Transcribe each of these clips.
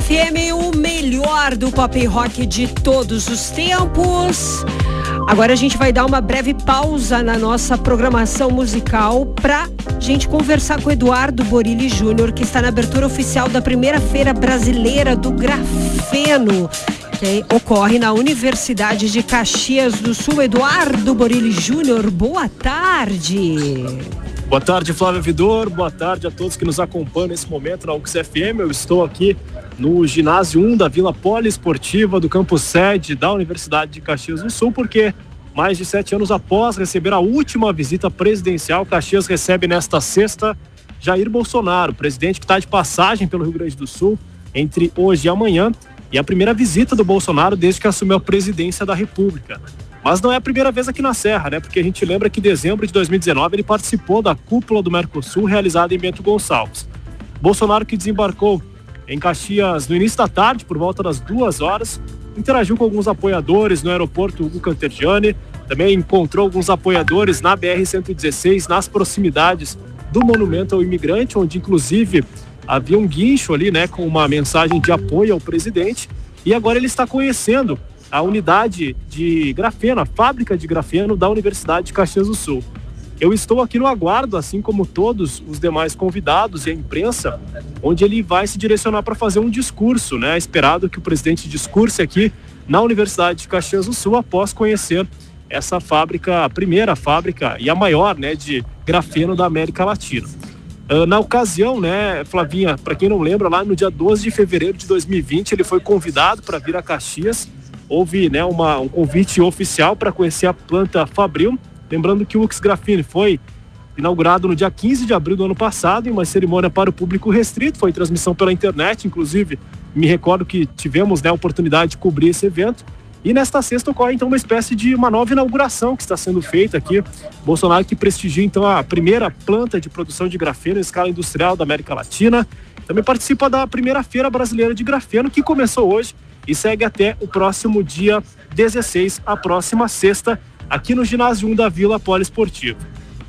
FM, o melhor do pop rock de todos os tempos. Agora a gente vai dar uma breve pausa na nossa programação musical para gente conversar com Eduardo Borilli Júnior, que está na abertura oficial da primeira feira brasileira do grafeno, que ocorre na Universidade de Caxias do Sul. Eduardo Borilli Júnior, boa tarde. Boa tarde, Flávio Vidor. Boa tarde a todos que nos acompanham nesse momento na UX FM. Eu estou aqui no ginásio 1 da Vila Poliesportiva do campus sede da Universidade de Caxias do Sul, porque mais de sete anos após receber a última visita presidencial, Caxias recebe nesta sexta Jair Bolsonaro, presidente que está de passagem pelo Rio Grande do Sul entre hoje e amanhã, e a primeira visita do Bolsonaro desde que assumiu a presidência da República. Mas não é a primeira vez aqui na Serra, né? Porque a gente lembra que em dezembro de 2019 ele participou da cúpula do Mercosul realizada em Bento Gonçalves. Bolsonaro que desembarcou em Caxias no início da tarde, por volta das duas horas. Interagiu com alguns apoiadores no aeroporto Hugo Cantergiani, também encontrou alguns apoiadores na BR-116, nas proximidades do Monumento ao Imigrante, onde inclusive havia um guincho ali, né, com uma mensagem de apoio ao presidente. E agora ele está conhecendo a unidade de grafeno, a fábrica de grafeno da Universidade de Caxias do Sul. Eu estou aqui no aguardo, assim como todos os demais convidados e a imprensa, onde ele vai se direcionar para fazer um discurso, né? Esperado que o presidente discurse aqui na Universidade de Caxias do Sul após conhecer essa fábrica, a primeira fábrica e a maior, né, de grafeno da América Latina. Uh, na ocasião, né, Flavinha, para quem não lembra, lá no dia 12 de fevereiro de 2020, ele foi convidado para vir a Caxias. Houve, né, uma, um convite oficial para conhecer a planta Fabril Lembrando que o Ux Grafene foi inaugurado no dia 15 de abril do ano passado em uma cerimônia para o público restrito, foi transmissão pela internet, inclusive me recordo que tivemos né, a oportunidade de cobrir esse evento. E nesta sexta ocorre então uma espécie de uma nova inauguração que está sendo feita aqui. Bolsonaro que prestigia então a primeira planta de produção de grafeno em escala industrial da América Latina. Também participa da primeira feira brasileira de grafeno que começou hoje e segue até o próximo dia 16, a próxima sexta, aqui no ginásio 1 da Vila Poliesportiva.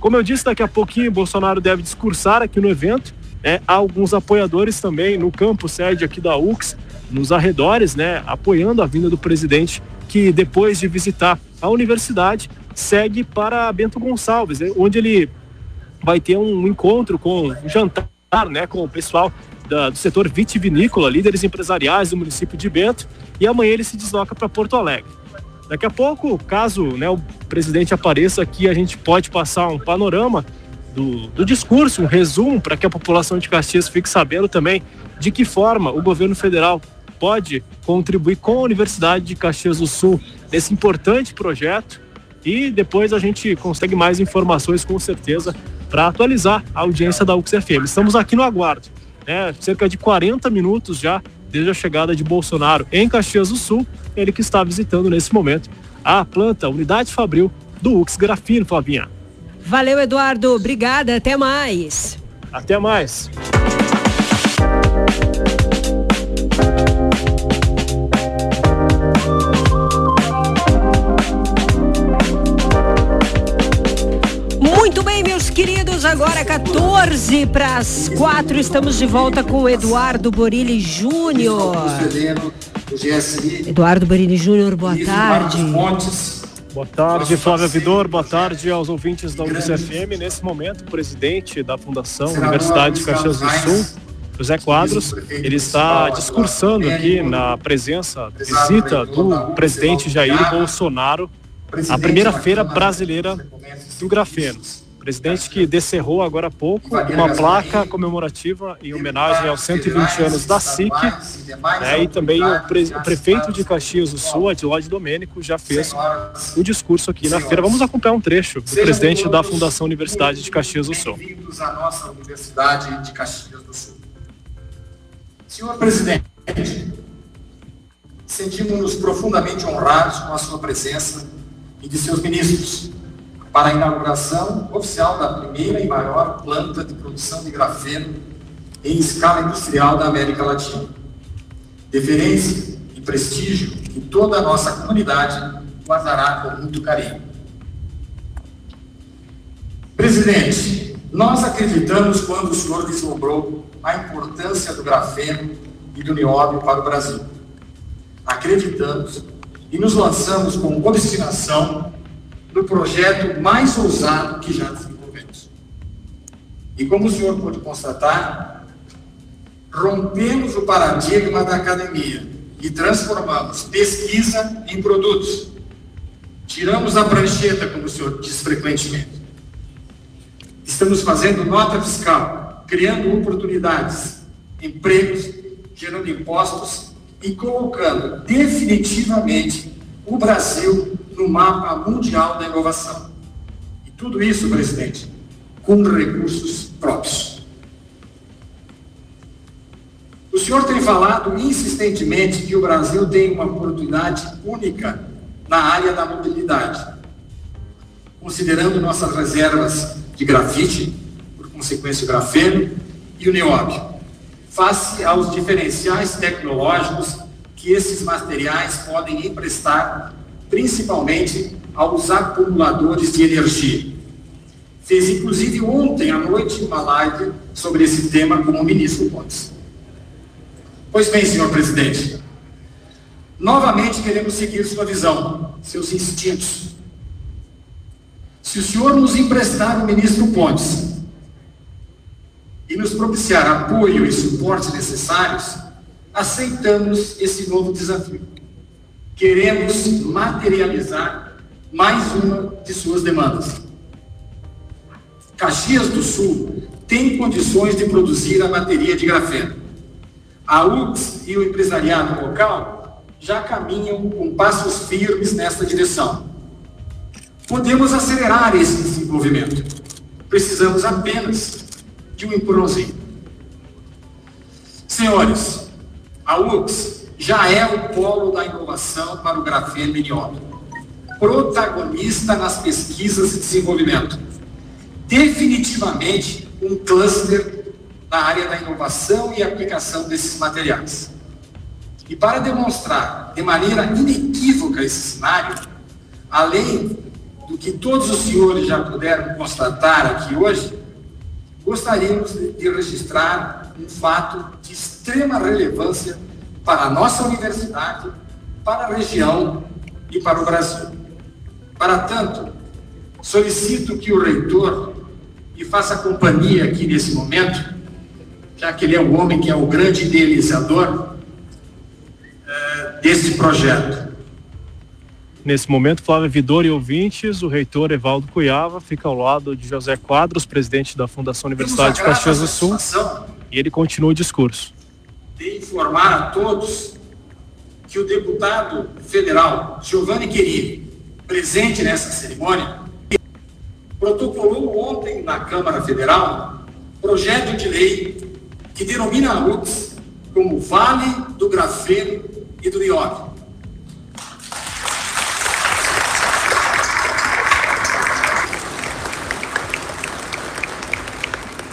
Como eu disse, daqui a pouquinho Bolsonaro deve discursar aqui no evento. Né? Há alguns apoiadores também no campo sede aqui da UX, nos arredores, né, apoiando a vinda do presidente, que depois de visitar a universidade, segue para Bento Gonçalves, né, onde ele vai ter um encontro com um jantar né, com o pessoal da, do setor vitivinícola, líderes empresariais do município de Bento, e amanhã ele se desloca para Porto Alegre. Daqui a pouco, caso né, o presidente apareça aqui, a gente pode passar um panorama do, do discurso, um resumo, para que a população de Caxias fique sabendo também de que forma o governo federal pode contribuir com a Universidade de Caxias do Sul nesse importante projeto. E depois a gente consegue mais informações, com certeza, para atualizar a audiência da UXFM. Estamos aqui no aguardo, né? cerca de 40 minutos já desde a chegada de Bolsonaro em Caxias do Sul, ele que está visitando nesse momento a planta, a unidade fabril do UX Grafino, Flavinha. Valeu, Eduardo. Obrigada. Até mais. Até mais. queridos, agora 14 para as 4, estamos de volta com o Eduardo Borilli Júnior. Eduardo Borilli Júnior, boa tarde. Boa tarde, Flávia Vidor. Boa tarde aos ouvintes da UFM. Nesse momento, o presidente da Fundação Universidade de Caxias do Sul, José Quadros, ele está discursando aqui na presença, visita do presidente Jair Bolsonaro, a primeira feira brasileira do grafeno presidente que descerrou agora há pouco uma placa comemorativa em homenagem aos 120 anos da SIC, né, e também o, pre o, prefeito de Caxias do Sul, Adilode Domênico, já fez o discurso aqui na feira. Vamos acompanhar um trecho do presidente da Fundação Universidade de Caxias do Sul. Bem-vindos à nossa Universidade de Caxias do Sul. Senhor presidente, sentimos-nos profundamente honrados com a sua presença e de seus ministros para a inauguração oficial da primeira e maior planta de produção de grafeno em escala industrial da América Latina. Deferência e prestígio que toda a nossa comunidade guardará com muito carinho. Presidente, nós acreditamos quando o senhor vislumbrou a importância do grafeno e do nióbio para o Brasil. Acreditamos e nos lançamos com obstinação no projeto mais ousado que já desenvolvemos. E como o senhor pode constatar, rompemos o paradigma da academia e transformamos pesquisa em produtos. Tiramos a prancheta, como o senhor diz frequentemente. Estamos fazendo nota fiscal, criando oportunidades, empregos, gerando impostos e colocando definitivamente o Brasil no mapa mundial da inovação. E tudo isso, presidente, com recursos próprios. O senhor tem falado insistentemente que o Brasil tem uma oportunidade única na área da mobilidade, considerando nossas reservas de grafite, por consequência o grafeno e o nióbio, face aos diferenciais tecnológicos que esses materiais podem emprestar principalmente aos acumuladores de energia. Fez inclusive ontem à noite uma live sobre esse tema com o ministro Pontes. Pois bem, senhor presidente, novamente queremos seguir sua visão, seus instintos. Se o senhor nos emprestar o ministro Pontes e nos propiciar apoio e suporte necessários, aceitamos esse novo desafio queremos materializar mais uma de suas demandas. Caxias do Sul tem condições de produzir a bateria de grafeno. A UX e o empresariado local já caminham com passos firmes nesta direção. Podemos acelerar esse desenvolvimento. Precisamos apenas de um empurrãozinho. Senhores, a UX já é o polo da inovação para o grafeno nióbio. Protagonista nas pesquisas e desenvolvimento. Definitivamente um cluster na área da inovação e aplicação desses materiais. E para demonstrar de maneira inequívoca esse cenário, além do que todos os senhores já puderam constatar aqui hoje, gostaríamos de registrar um fato de extrema relevância para a nossa universidade, para a região e para o Brasil. Para tanto, solicito que o reitor me faça companhia aqui nesse momento, já que ele é o homem que é o grande idealizador uh, desse projeto. Nesse momento, Flávio Vidor e ouvintes, o reitor Evaldo Cuiava fica ao lado de José Quadros, presidente da Fundação Universidade de Caxias do Sul, e ele continua o discurso informar a todos que o deputado federal Giovanni Querini, presente nessa cerimônia, protocolou ontem na Câmara Federal projeto de lei que denomina a UX como Vale do Grafeno e do Nióbio.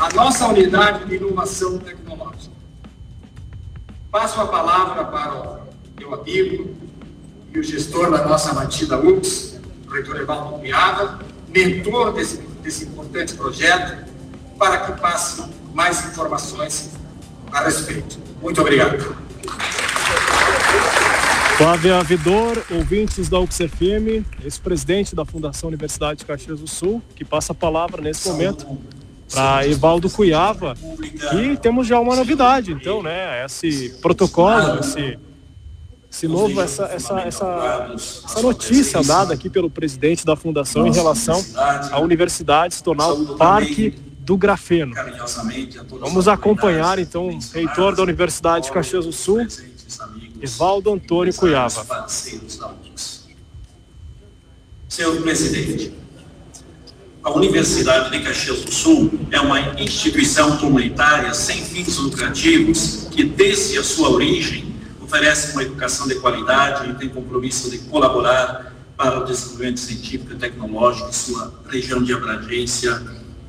A nossa unidade de inovação tecnológica Passo a palavra para o meu amigo e o gestor da nossa mantida UX, o reitor Evaldo Piava, mentor desse, desse importante projeto, para que passe mais informações a respeito. Muito obrigado. Flávia Avidor, ouvintes da UXFM, ex-presidente da Fundação Universidade de Caxias do Sul, que passa a palavra nesse momento para Evaldo Cuiava. E temos já uma novidade, então, né? Esse protocolo, esse, esse novo, essa, essa, essa, essa notícia dada aqui pelo presidente da fundação em relação à universidade se tornar o Parque do Grafeno. Vamos acompanhar então o reitor da Universidade de Caxias do Sul, Evaldo Antônio Cuiava. Senhor presidente, a Universidade de Caxias do Sul é uma instituição comunitária sem fins lucrativos que, desde a sua origem, oferece uma educação de qualidade e tem compromisso de colaborar para o desenvolvimento científico e tecnológico de sua região de abrangência,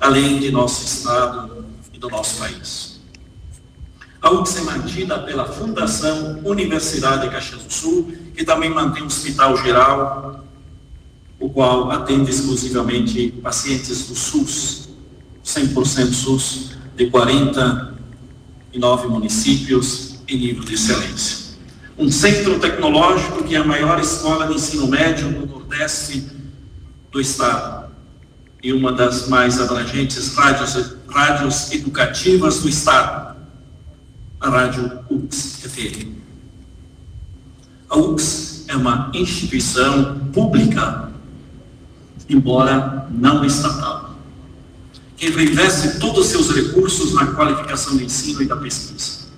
além de nosso estado e do nosso país. A UX é mantida pela Fundação Universidade de Caxias do Sul, que também mantém um hospital geral o qual atende exclusivamente pacientes do SUS, 100% SUS, de 49 municípios em nível de excelência. Um centro tecnológico que é a maior escola de ensino médio do Nordeste do Estado e uma das mais abrangentes rádios, rádios educativas do Estado, a Rádio UX-FM. A UX é uma instituição pública, embora não estatal, que reinveste todos os seus recursos na qualificação do ensino e da pesquisa.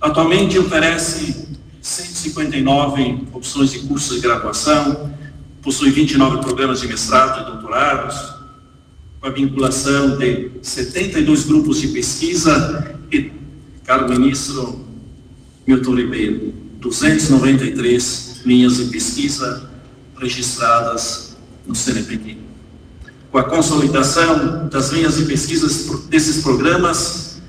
Atualmente oferece 159 opções de cursos de graduação, possui 29 programas de mestrado e doutorados, com a vinculação de 72 grupos de pesquisa e, caro ministro Milton Ribeiro, 293 linhas de pesquisa registradas no CNPq. Com a consolidação das linhas de pesquisa desses programas,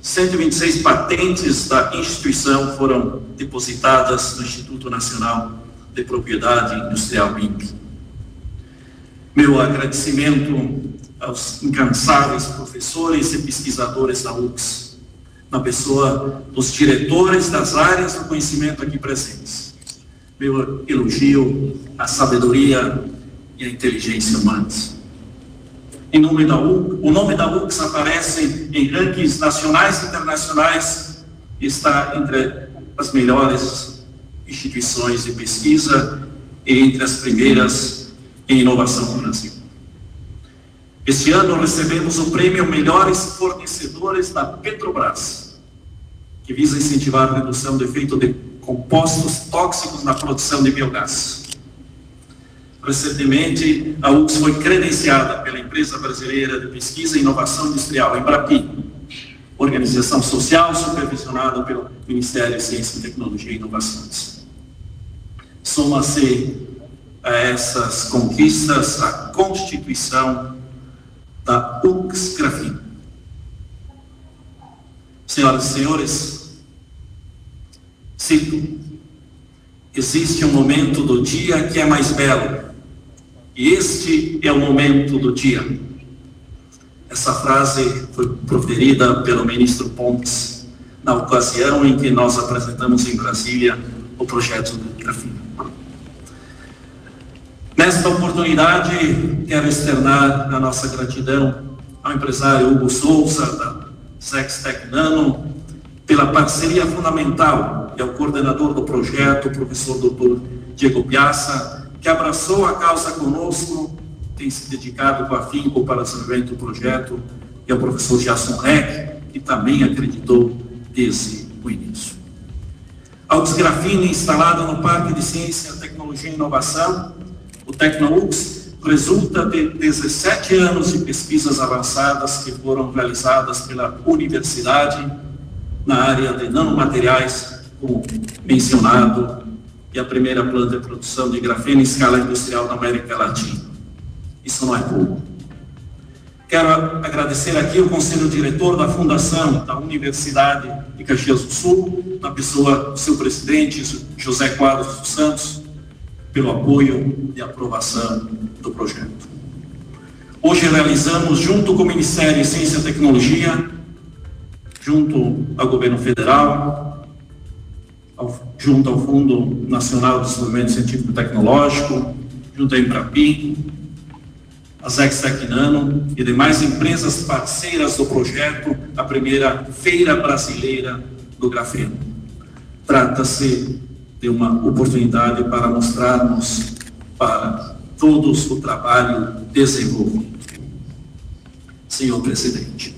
126 patentes da instituição foram depositadas no Instituto Nacional de Propriedade Industrial INPE. Meu agradecimento aos incansáveis professores e pesquisadores da UX, na pessoa dos diretores das áreas do conhecimento aqui presentes. Meu elogio à sabedoria e à inteligência humanas. Em nome da o nome da UX aparece em rankings nacionais e internacionais e está entre as melhores instituições de pesquisa entre as primeiras em inovação no Brasil. Este ano recebemos o prêmio Melhores Fornecedores da Petrobras, que visa incentivar a redução do efeito de compostos tóxicos na produção de biogás. Recentemente, a UX foi credenciada pela Empresa Brasileira de Pesquisa e Inovação Industrial, Embrapi, organização social supervisionada pelo Ministério de Ciência, Tecnologia e Inovações. Soma-se a essas conquistas a constituição da UX Grafina. Senhoras e senhores, cito, existe um momento do dia que é mais belo, e este é o momento do dia. Essa frase foi proferida pelo ministro Pontes na ocasião em que nós apresentamos em Brasília o projeto do Grafina. Nesta oportunidade, quero externar a nossa gratidão ao empresário Hugo Souza, da Sextec Nano, pela parceria fundamental e ao coordenador do projeto, o professor Dr. Diego Piazza, que abraçou a causa conosco, tem se dedicado com afinco para desenvolvimento do projeto, e ao professor Jason Reck, que também acreditou desde o início. A Grafina, instalada no Parque de Ciência, Tecnologia e Inovação, o Tecnoux resulta de 17 anos de pesquisas avançadas que foram realizadas pela universidade na área de nanomateriais, como mencionado, e a primeira planta de produção de grafeno em escala industrial na América Latina. Isso não é pouco. Quero agradecer aqui o conselho diretor da Fundação da Universidade de Caxias do Sul, na pessoa do seu presidente, José Quadros dos Santos, pelo apoio e aprovação do projeto. Hoje realizamos, junto com o Ministério de Ciência e Tecnologia, junto ao Governo Federal, ao, junto ao Fundo Nacional de Desenvolvimento Científico e Tecnológico, junto à Embrapi, a Zextec Nano e demais empresas parceiras do projeto, a primeira Feira Brasileira do Grafeno. Trata-se de uma oportunidade para mostrarmos para todos o trabalho desenvolvido. Senhor presidente,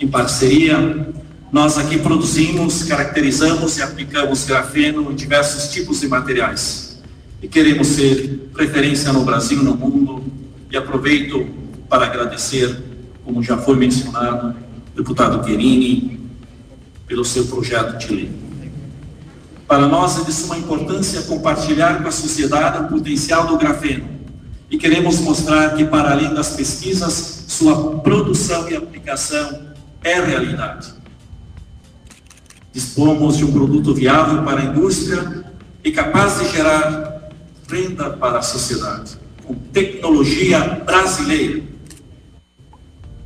em parceria, nós aqui produzimos, caracterizamos e aplicamos grafeno em diversos tipos de materiais. E queremos ser referência no Brasil e no mundo. E aproveito para agradecer, como já foi mencionado, deputado Querini, pelo seu projeto de lei. Para nós é de suma importância compartilhar com a sociedade o potencial do grafeno e queremos mostrar que, para além das pesquisas, sua produção e aplicação é realidade. Dispomos de um produto viável para a indústria e capaz de gerar renda para a sociedade, com tecnologia brasileira.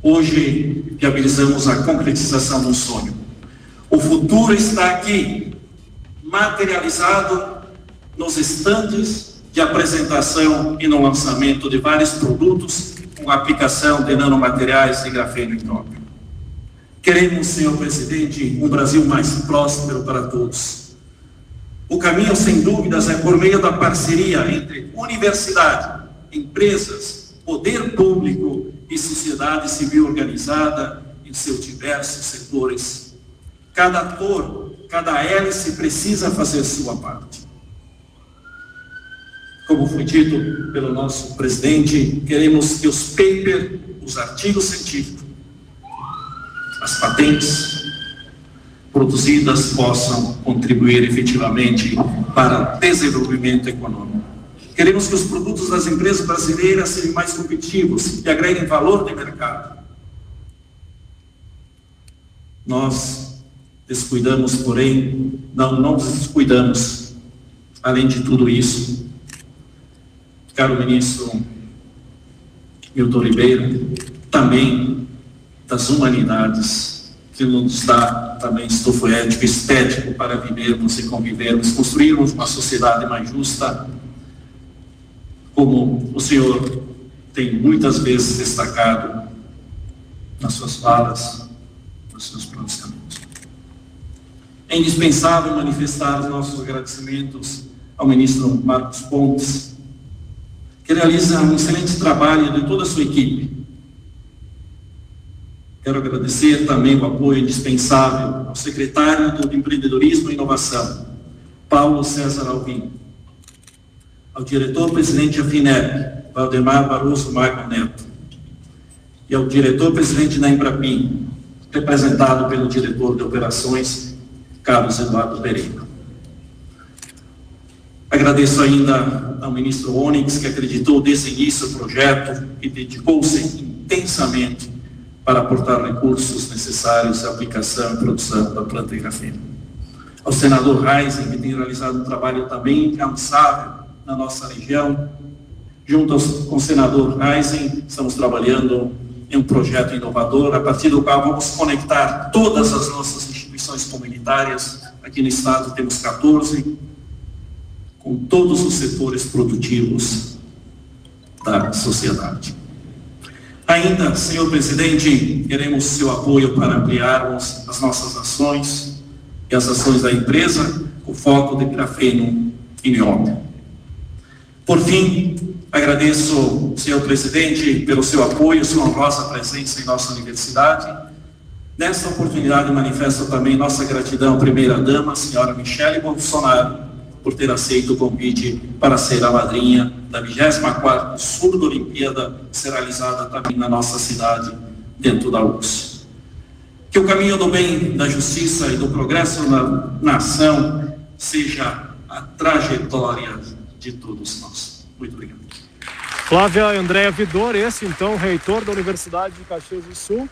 Hoje, viabilizamos a concretização de um sonho O futuro está aqui, materializado nos estandes de apresentação e no lançamento de vários produtos com aplicação de nanomateriais de grafeno e Queremos, senhor presidente, um Brasil mais próspero para todos. O caminho, sem dúvidas, é por meio da parceria entre universidade, empresas, poder público e sociedade civil organizada em seus diversos setores. Cada ator, cada hélice precisa fazer sua parte. Como foi dito pelo nosso presidente, queremos que os papers, os artigos científicos, as patentes produzidas possam contribuir efetivamente para o desenvolvimento econômico. Queremos que os produtos das empresas brasileiras sejam mais competitivos e agreguem valor de mercado. Nós descuidamos, porém, não, não descuidamos, além de tudo isso, caro ministro Milton Ribeiro, também das humanidades, que nos dá também estofo ético, estético para vivermos e convivermos, construirmos uma sociedade mais justa, como o senhor tem muitas vezes destacado nas suas falas, nos seus pronunciamentos. É indispensável manifestar os nossos agradecimentos ao ministro Marcos Pontes, que realiza um excelente trabalho de toda a sua equipe. Quero agradecer também o apoio indispensável ao secretário do Empreendedorismo e Inovação, Paulo César Alvim, ao diretor-presidente da FINEP, Valdemar Barroso Magno Neto, e ao diretor-presidente da Embrapim, representado pelo diretor de operações, Carlos Eduardo Pereira. Agradeço ainda ao ministro Onyx, que acreditou desde início o projeto e dedicou-se intensamente para aportar recursos necessários à aplicação e produção da planta de grafeno. Ao senador Reisen, que tem realizado um trabalho também incansável na nossa região, junto com o senador Reisen, estamos trabalhando em um projeto inovador, a partir do qual vamos conectar todas as nossas instituições comunitárias. Aqui no estado temos 14, com todos os setores produtivos da sociedade. Ainda, senhor presidente, queremos seu apoio para ampliarmos as nossas ações e as ações da empresa com foco de grafeno e nióbio. Por fim, agradeço, senhor presidente, pelo seu apoio, sua honrosa presença em nossa universidade. Nesta oportunidade, manifesto também nossa gratidão à primeira-dama, senhora Michele Bolsonaro, por ter aceito o convite para ser a madrinha da 24ª Surdo Olimpíada, será realizada também na nossa cidade, dentro da URSS. Que o caminho do bem, da justiça e do progresso na nação seja a trajetória de todos nós. Muito obrigado. Flávia Andréa Vidor, esse então, reitor da Universidade de Caxias do Sul,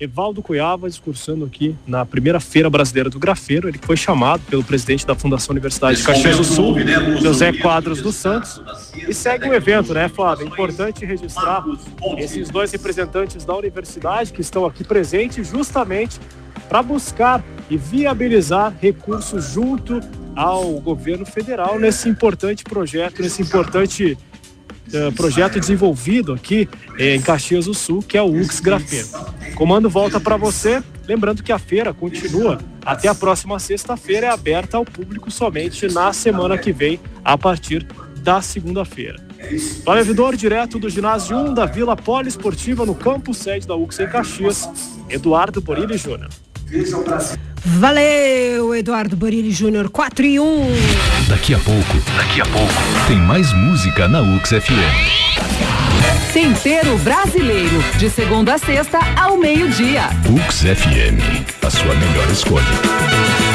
Evaldo Cuiava discursando aqui na primeira feira brasileira do grafeiro. Ele foi chamado pelo presidente da Fundação Universidade de Caxias do Sul, José Quadros dos Santos. E segue o evento, né, Flávio? É importante registrar esses dois representantes da universidade que estão aqui presentes justamente para buscar e viabilizar recursos junto ao governo federal nesse importante projeto, nesse importante uh, projeto desenvolvido aqui eh, em Caxias do Sul, que é o UX Grafeno. Comando volta para você. Lembrando que a feira continua até a próxima sexta-feira, é aberta ao público somente na semana que vem, a partir da segunda-feira. Flávio Vidor, direto do ginásio 1 da Vila Poliesportiva, no campo sede da UX em Caxias, Eduardo Borilli Júnior. Valeu, Eduardo Borilli Júnior, 4 e 1. Daqui a pouco, daqui a pouco, tem mais música na UX FM. Tempero brasileiro, de segunda a sexta ao meio-dia. UX FM, a sua melhor escolha.